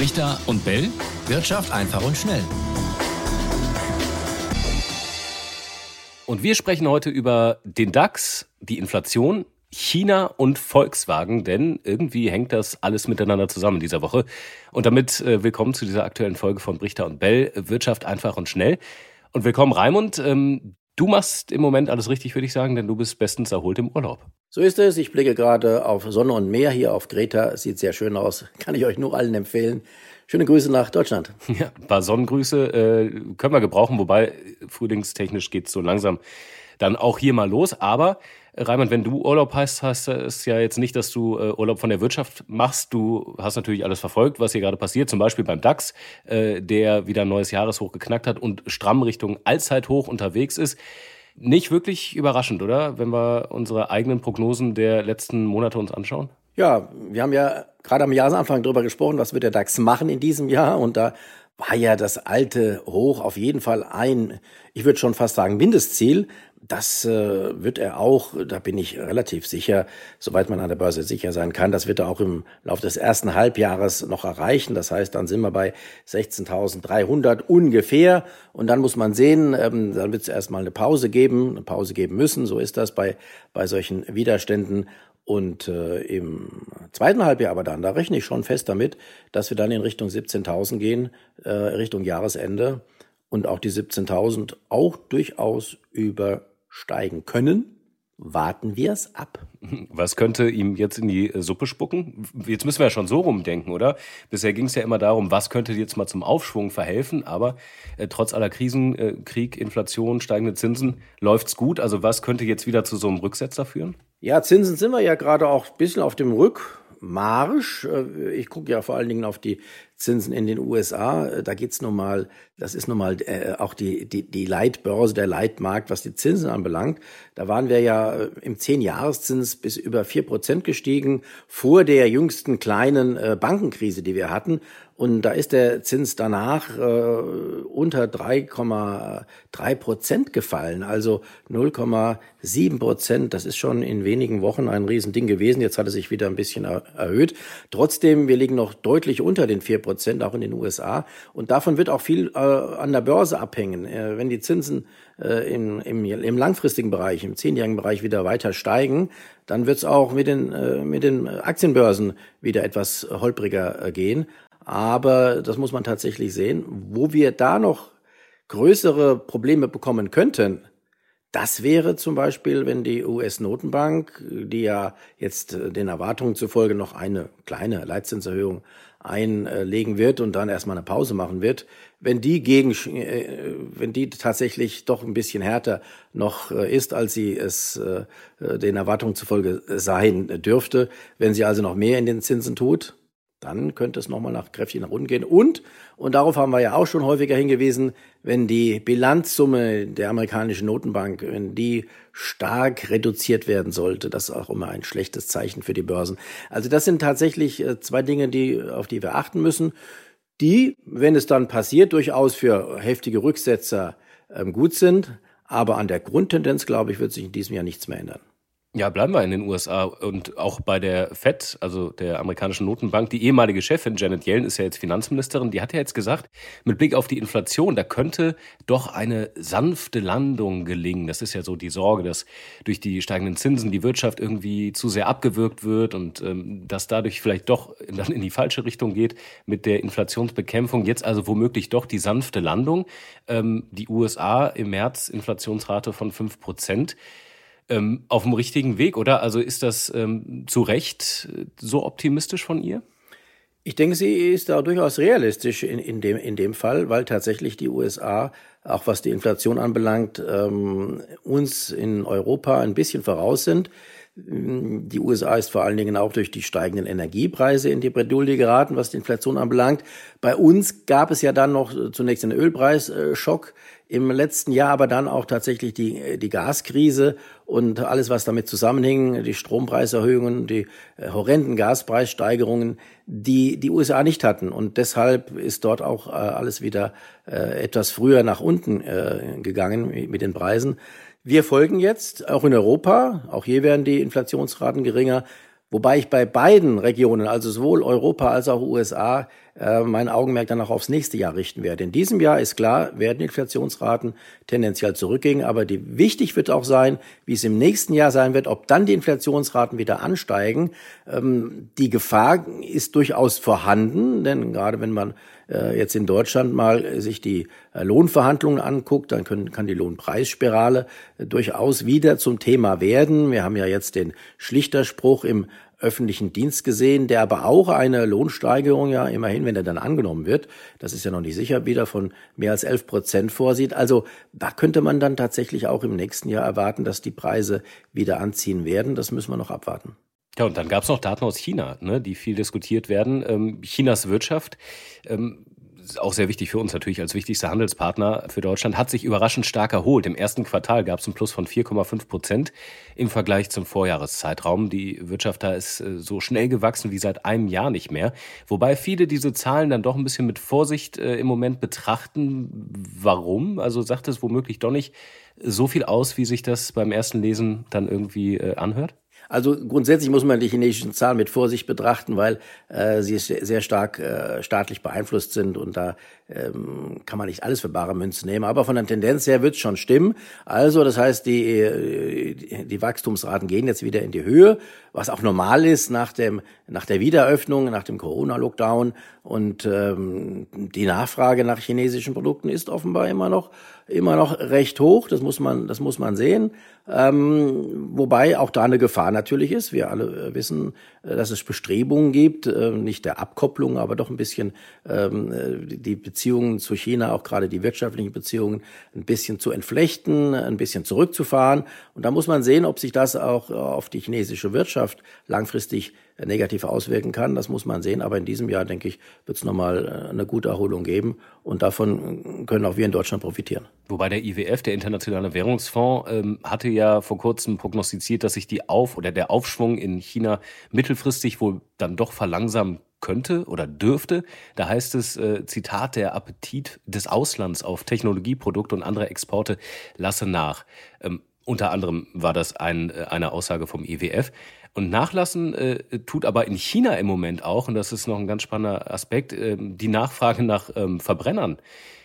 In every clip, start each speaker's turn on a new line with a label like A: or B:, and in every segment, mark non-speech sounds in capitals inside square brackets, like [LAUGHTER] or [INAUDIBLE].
A: Richter und Bell.
B: Wirtschaft einfach und schnell.
A: Und wir sprechen heute über den DAX, die Inflation, China und Volkswagen, denn irgendwie hängt das alles miteinander zusammen in dieser Woche. Und damit äh, willkommen zu dieser aktuellen Folge von Brichter und Bell, Wirtschaft einfach und schnell. Und willkommen Raimund. Ähm, du machst im Moment alles richtig, würde ich sagen, denn du bist bestens erholt im Urlaub.
C: So ist es. Ich blicke gerade auf Sonne und Meer hier auf Greta. Sieht sehr schön aus. Kann ich euch nur allen empfehlen. Schöne Grüße nach Deutschland. [LAUGHS]
A: Ja, ein paar Sonnengrüße äh, können wir gebrauchen, wobei frühlingstechnisch geht es so langsam dann auch hier mal los. Aber Raimund, wenn du Urlaub heißt, heißt es ja jetzt nicht, dass du äh, Urlaub von der Wirtschaft machst. Du hast natürlich alles verfolgt, was hier gerade passiert, zum Beispiel beim DAX, äh, der wieder ein neues Jahreshoch geknackt hat und stramm Richtung Allzeithoch unterwegs ist. Nicht wirklich überraschend, oder? Wenn wir unsere eigenen Prognosen der letzten Monate uns anschauen?
C: Ja, wir haben ja gerade am Jahresanfang darüber gesprochen, was wird der DAX machen in diesem Jahr. Und da war ja das alte Hoch auf jeden Fall ein, ich würde schon fast sagen, Mindestziel. Das äh, wird er auch, da bin ich relativ sicher, soweit man an der Börse sicher sein kann, das wird er auch im Laufe des ersten Halbjahres noch erreichen. Das heißt, dann sind wir bei 16.300 ungefähr. Und dann muss man sehen, ähm, dann wird es erstmal eine Pause geben, eine Pause geben müssen. So ist das bei, bei solchen Widerständen. Und äh, im zweiten Halbjahr aber dann, da rechne ich schon fest damit, dass wir dann in Richtung 17.000 gehen, äh, Richtung Jahresende und auch die 17.000 auch durchaus über steigen können. Warten wir es ab.
A: Was könnte ihm jetzt in die Suppe spucken? Jetzt müssen wir ja schon so rumdenken, oder? Bisher ging es ja immer darum, was könnte jetzt mal zum Aufschwung verhelfen, aber äh, trotz aller Krisen, äh, Krieg, Inflation, steigende Zinsen, läuft's gut. Also was könnte jetzt wieder zu so einem Rücksetzer führen?
C: Ja, Zinsen sind wir ja gerade auch ein bisschen auf dem Rückmarsch. Äh, ich gucke ja vor allen Dingen auf die Zinsen in den USA. Da geht's nun mal, das ist nun mal äh, auch die, die, die Leitbörse, der Leitmarkt, was die Zinsen anbelangt. Da waren wir ja äh, im Zehn-Jahreszins bis über vier Prozent gestiegen vor der jüngsten kleinen äh, Bankenkrise, die wir hatten. Und da ist der Zins danach äh, unter 3,3 Prozent gefallen, also 0,7 Prozent. Das ist schon in wenigen Wochen ein Riesending gewesen. Jetzt hat er sich wieder ein bisschen erhöht. Trotzdem, wir liegen noch deutlich unter den 4 Prozent, auch in den USA. Und davon wird auch viel äh, an der Börse abhängen. Äh, wenn die Zinsen äh, im, im, im langfristigen Bereich, im zehnjährigen Bereich wieder weiter steigen, dann wird es auch mit den, äh, mit den Aktienbörsen wieder etwas holpriger äh, gehen. Aber das muss man tatsächlich sehen. Wo wir da noch größere Probleme bekommen könnten, das wäre zum Beispiel, wenn die US-Notenbank, die ja jetzt äh, den Erwartungen zufolge noch eine kleine Leitzinserhöhung einlegen wird und dann erstmal eine Pause machen wird, wenn die gegen, äh, wenn die tatsächlich doch ein bisschen härter noch äh, ist, als sie es den Erwartungen zufolge sein dürfte, wenn sie also noch mehr in den Zinsen tut, dann könnte es nochmal nach kräftig nach unten gehen. Und, und darauf haben wir ja auch schon häufiger hingewiesen, wenn die Bilanzsumme der amerikanischen Notenbank, wenn die stark reduziert werden sollte, das ist auch immer ein schlechtes Zeichen für die Börsen. Also das sind tatsächlich äh, zwei Dinge, die, auf die wir achten müssen, die, wenn es dann passiert, durchaus für heftige Rücksetzer ähm, gut sind. Aber an der Grundtendenz, glaube ich, wird sich in diesem Jahr nichts mehr ändern.
A: Ja, bleiben wir in den USA und auch bei der Fed, also der amerikanischen Notenbank. Die ehemalige Chefin Janet Yellen ist ja jetzt Finanzministerin. Die hat ja jetzt gesagt, mit Blick auf die Inflation, da könnte doch eine sanfte Landung gelingen. Das ist ja so die Sorge, dass durch die steigenden Zinsen die Wirtschaft irgendwie zu sehr abgewürgt wird und ähm, dass dadurch vielleicht doch dann in die falsche Richtung geht mit der Inflationsbekämpfung. Jetzt also womöglich doch die sanfte Landung. Ähm, die USA im März Inflationsrate von fünf Prozent ähm, auf dem richtigen Weg, oder? Also ist das ähm, zu Recht äh, so optimistisch von ihr?
C: Ich denke, sie ist da durchaus realistisch in, in, dem, in dem Fall, weil tatsächlich die USA, auch was die Inflation anbelangt, ähm, uns in Europa ein bisschen voraus sind. Die USA ist vor allen Dingen auch durch die steigenden Energiepreise in die Bredouille geraten, was die Inflation anbelangt. Bei uns gab es ja dann noch zunächst einen Ölpreisschock im letzten Jahr, aber dann auch tatsächlich die, die Gaskrise und alles, was damit zusammenhing, die Strompreiserhöhungen, die äh, horrenden Gaspreissteigerungen, die die USA nicht hatten. Und deshalb ist dort auch äh, alles wieder äh, etwas früher nach unten gegangen mit den Preisen. Wir folgen jetzt auch in Europa, auch hier werden die Inflationsraten geringer, wobei ich bei beiden Regionen, also sowohl Europa als auch USA, äh, mein Augenmerk dann auch aufs nächste Jahr richten werde. In diesem Jahr ist klar, werden Inflationsraten tendenziell zurückgehen, aber die, wichtig wird auch sein, wie es im nächsten Jahr sein wird, ob dann die Inflationsraten wieder ansteigen. Ähm, die Gefahr ist durchaus vorhanden, denn gerade wenn man äh, jetzt in Deutschland mal sich die äh, Lohnverhandlungen anguckt, dann können, kann die Lohnpreisspirale äh, durchaus wieder zum Thema werden. Wir haben ja jetzt den Schlichterspruch im öffentlichen Dienst gesehen, der aber auch eine Lohnsteigerung ja immerhin, wenn er dann angenommen wird, das ist ja noch nicht sicher, wieder von mehr als 11 Prozent vorsieht. Also da könnte man dann tatsächlich auch im nächsten Jahr erwarten, dass die Preise wieder anziehen werden. Das müssen wir noch abwarten.
A: Ja, und dann gab es noch Daten aus China, ne, die viel diskutiert werden. Ähm, Chinas Wirtschaft ähm, auch sehr wichtig für uns natürlich als wichtigster Handelspartner für Deutschland, hat sich überraschend stark erholt. Im ersten Quartal gab es einen Plus von 4,5 Prozent im Vergleich zum Vorjahreszeitraum. Die Wirtschaft da ist äh, so schnell gewachsen wie seit einem Jahr nicht mehr. Wobei viele diese Zahlen dann doch ein bisschen mit Vorsicht äh, im Moment betrachten. Warum? Also sagt es womöglich doch nicht so viel aus, wie sich das beim ersten Lesen dann irgendwie äh, anhört?
C: Also grundsätzlich muss man die chinesischen Zahlen mit Vorsicht betrachten, weil äh, sie sehr stark äh, staatlich beeinflusst sind und da ähm, kann man nicht alles für bare Münze nehmen. Aber von der Tendenz her wird es schon stimmen. Also das heißt, die, die Wachstumsraten gehen jetzt wieder in die Höhe, was auch normal ist nach, dem, nach der Wiederöffnung, nach dem Corona-Lockdown. Und ähm, die Nachfrage nach chinesischen Produkten ist offenbar immer noch immer noch recht hoch. Das muss man, das muss man sehen. Ähm, wobei auch da eine Gefahr natürlich ist. Wir alle äh, wissen, äh, dass es Bestrebungen gibt, äh, nicht der Abkopplung, aber doch ein bisschen ähm, die Beziehungen zu China, auch gerade die wirtschaftlichen Beziehungen, ein bisschen zu entflechten, ein bisschen zurückzufahren. Und da muss man sehen, ob sich das auch auf die chinesische Wirtschaft langfristig negativ auswirken kann. Das muss man sehen. Aber in diesem Jahr, denke ich, wird es nochmal eine gute Erholung geben. Und davon können auch wir in Deutschland profitieren.
A: Wobei der IWF, der Internationale Währungsfonds, ähm, hatte ja vor kurzem prognostiziert, dass sich die Auf- oder der Aufschwung in China mittelfristig wohl dann doch verlangsamen könnte oder dürfte. Da heißt es, äh, Zitat, der Appetit des Auslands auf Technologieprodukte und andere Exporte lasse nach. Ähm, unter anderem war das ein, äh, eine Aussage vom IWF. Und nachlassen äh, tut aber in China im Moment auch, und das ist noch ein ganz spannender Aspekt, äh, die Nachfrage nach ähm, Verbrennern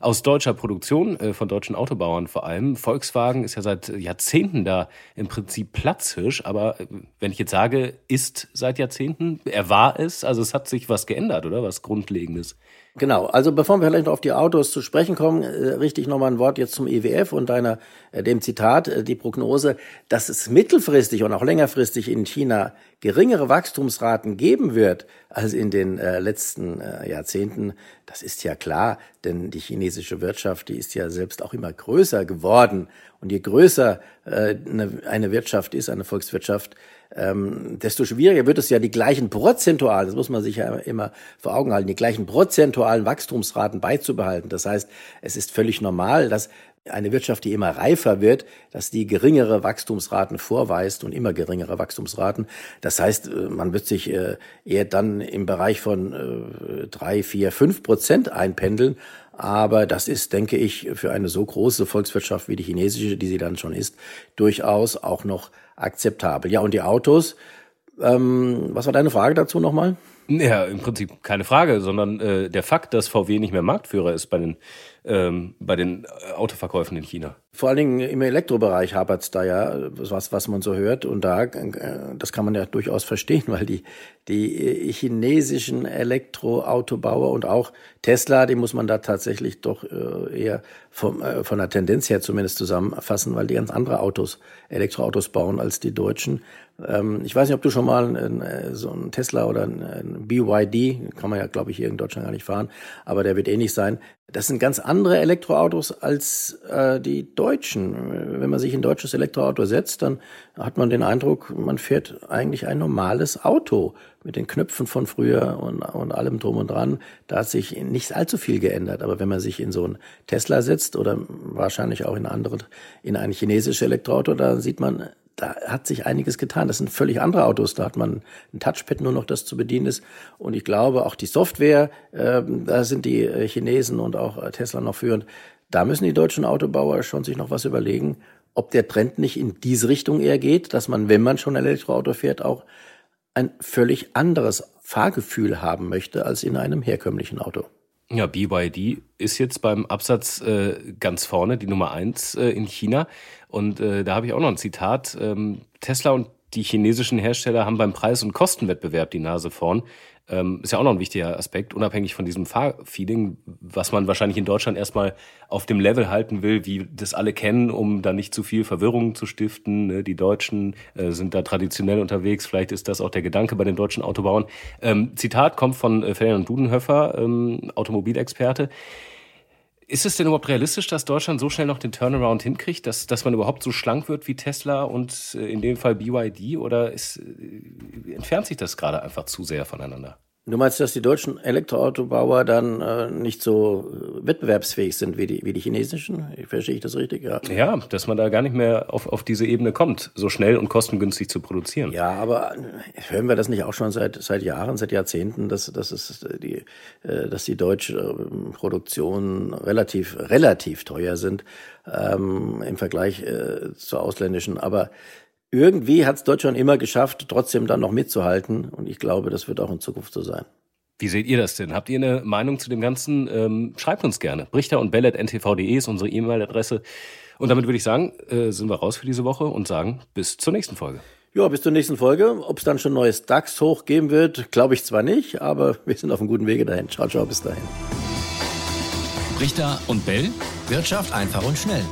A: aus deutscher Produktion, äh, von deutschen Autobauern vor allem. Volkswagen ist ja seit Jahrzehnten da im Prinzip Platzhirsch, aber äh, wenn ich jetzt sage, ist seit Jahrzehnten, er war es, also es hat sich was geändert, oder? Was Grundlegendes.
C: Genau, also bevor wir vielleicht noch auf die Autos zu sprechen kommen, äh, richte ich nochmal ein Wort jetzt zum IWF und deiner, äh, dem Zitat, äh, die Prognose, dass es mittelfristig und auch längerfristig in China geringere Wachstumsraten geben wird als in den äh, letzten äh, Jahrzehnten. Das ist ja klar, denn die chinesische Wirtschaft, die ist ja selbst auch immer größer geworden. Und je größer äh, eine, eine Wirtschaft ist, eine Volkswirtschaft, ähm, desto schwieriger wird es ja die gleichen prozentualen, das muss man sich ja immer vor Augen halten, die gleichen prozentualen Wachstumsraten beizubehalten. Das heißt, es ist völlig normal, dass eine Wirtschaft, die immer reifer wird, dass die geringere Wachstumsraten vorweist und immer geringere Wachstumsraten. Das heißt, äh, man wird sich äh, eher dann im Bereich von äh, drei, vier, fünf Prozent einpendeln. Aber das ist, denke ich, für eine so große Volkswirtschaft wie die chinesische, die sie dann schon ist, durchaus auch noch akzeptabel. Ja, und die Autos, ähm, was war deine Frage dazu nochmal?
A: Ja, im Prinzip keine Frage, sondern äh, der Fakt, dass VW nicht mehr Marktführer ist bei den, ähm, bei den äh, Autoverkäufen in China.
C: Vor allen Dingen im Elektrobereich hapert es da ja, was, was man so hört. Und da, äh, das kann man ja durchaus verstehen, weil die, die chinesischen Elektroautobauer und auch Tesla, die muss man da tatsächlich doch äh, eher vom, äh, von der Tendenz her zumindest zusammenfassen, weil die ganz andere Autos, Elektroautos bauen als die Deutschen. Ähm, ich weiß nicht, ob du schon mal so ein Tesla oder ein BYD, kann man ja, glaube ich, hier in Deutschland gar nicht fahren, aber der wird ähnlich sein. Das sind ganz andere Elektroautos als äh, die deutschen. Wenn man sich ein deutsches Elektroauto setzt, dann hat man den Eindruck, man fährt eigentlich ein normales Auto mit den Knöpfen von früher und, und allem drum und dran. Da hat sich nicht allzu viel geändert. Aber wenn man sich in so ein Tesla setzt oder wahrscheinlich auch in andere, in ein chinesisches Elektroauto, da sieht man, da hat sich einiges getan. Das sind völlig andere Autos. Da hat man ein Touchpad nur noch, das zu bedienen ist. Und ich glaube, auch die Software, äh, da sind die äh, Chinesen und auch äh, Tesla noch führend. Da müssen die deutschen Autobauer schon sich noch was überlegen, ob der Trend nicht in diese Richtung eher geht, dass man, wenn man schon ein Elektroauto fährt, auch ein völlig anderes Fahrgefühl haben möchte als in einem herkömmlichen Auto.
A: Ja, BYD ist jetzt beim Absatz äh, ganz vorne, die Nummer eins äh, in China. Und äh, da habe ich auch noch ein Zitat. Ähm, Tesla und die chinesischen Hersteller haben beim Preis- und Kostenwettbewerb die Nase vorn. Ähm, ist ja auch noch ein wichtiger Aspekt, unabhängig von diesem Fahrfeeling, was man wahrscheinlich in Deutschland erstmal auf dem Level halten will, wie das alle kennen, um da nicht zu viel Verwirrung zu stiften. Ne? Die Deutschen äh, sind da traditionell unterwegs. Vielleicht ist das auch der Gedanke bei den deutschen Autobauern. Ähm, Zitat kommt von äh, Ferdinand Dudenhöfer, ähm, Automobilexperte. Ist es denn überhaupt realistisch, dass Deutschland so schnell noch den Turnaround hinkriegt, dass, dass man überhaupt so schlank wird wie Tesla und äh, in dem Fall BYD? Oder ist, äh, entfernt sich das gerade einfach zu sehr voneinander?
C: Du meinst, dass die deutschen Elektroautobauer dann äh, nicht so äh, wettbewerbsfähig sind wie die, wie die chinesischen? Verstehe ich das richtig?
A: Ja. ja, dass man da gar nicht mehr auf, auf diese Ebene kommt, so schnell und kostengünstig zu produzieren.
C: Ja, aber äh, hören wir das nicht auch schon seit, seit Jahren, seit Jahrzehnten, dass, dass, es die, äh, dass die deutsche ähm, Produktion relativ, relativ teuer sind ähm, im Vergleich äh, zur ausländischen. Aber irgendwie hat es Deutschland immer geschafft, trotzdem dann noch mitzuhalten. Und ich glaube, das wird auch in Zukunft so sein.
A: Wie seht ihr das denn? Habt ihr eine Meinung zu dem Ganzen? Ähm, schreibt uns gerne. Brichter und bellet.ntv.de ist unsere E-Mail-Adresse. Und damit würde ich sagen, äh, sind wir raus für diese Woche und sagen bis zur nächsten Folge.
C: Ja, bis zur nächsten Folge. Ob es dann schon neues DAX hoch geben wird, glaube ich zwar nicht, aber wir sind auf einem guten Wege dahin. Ciao, ciao, bis dahin.
B: Brichter und Bell. Wirtschaft einfach und schnell.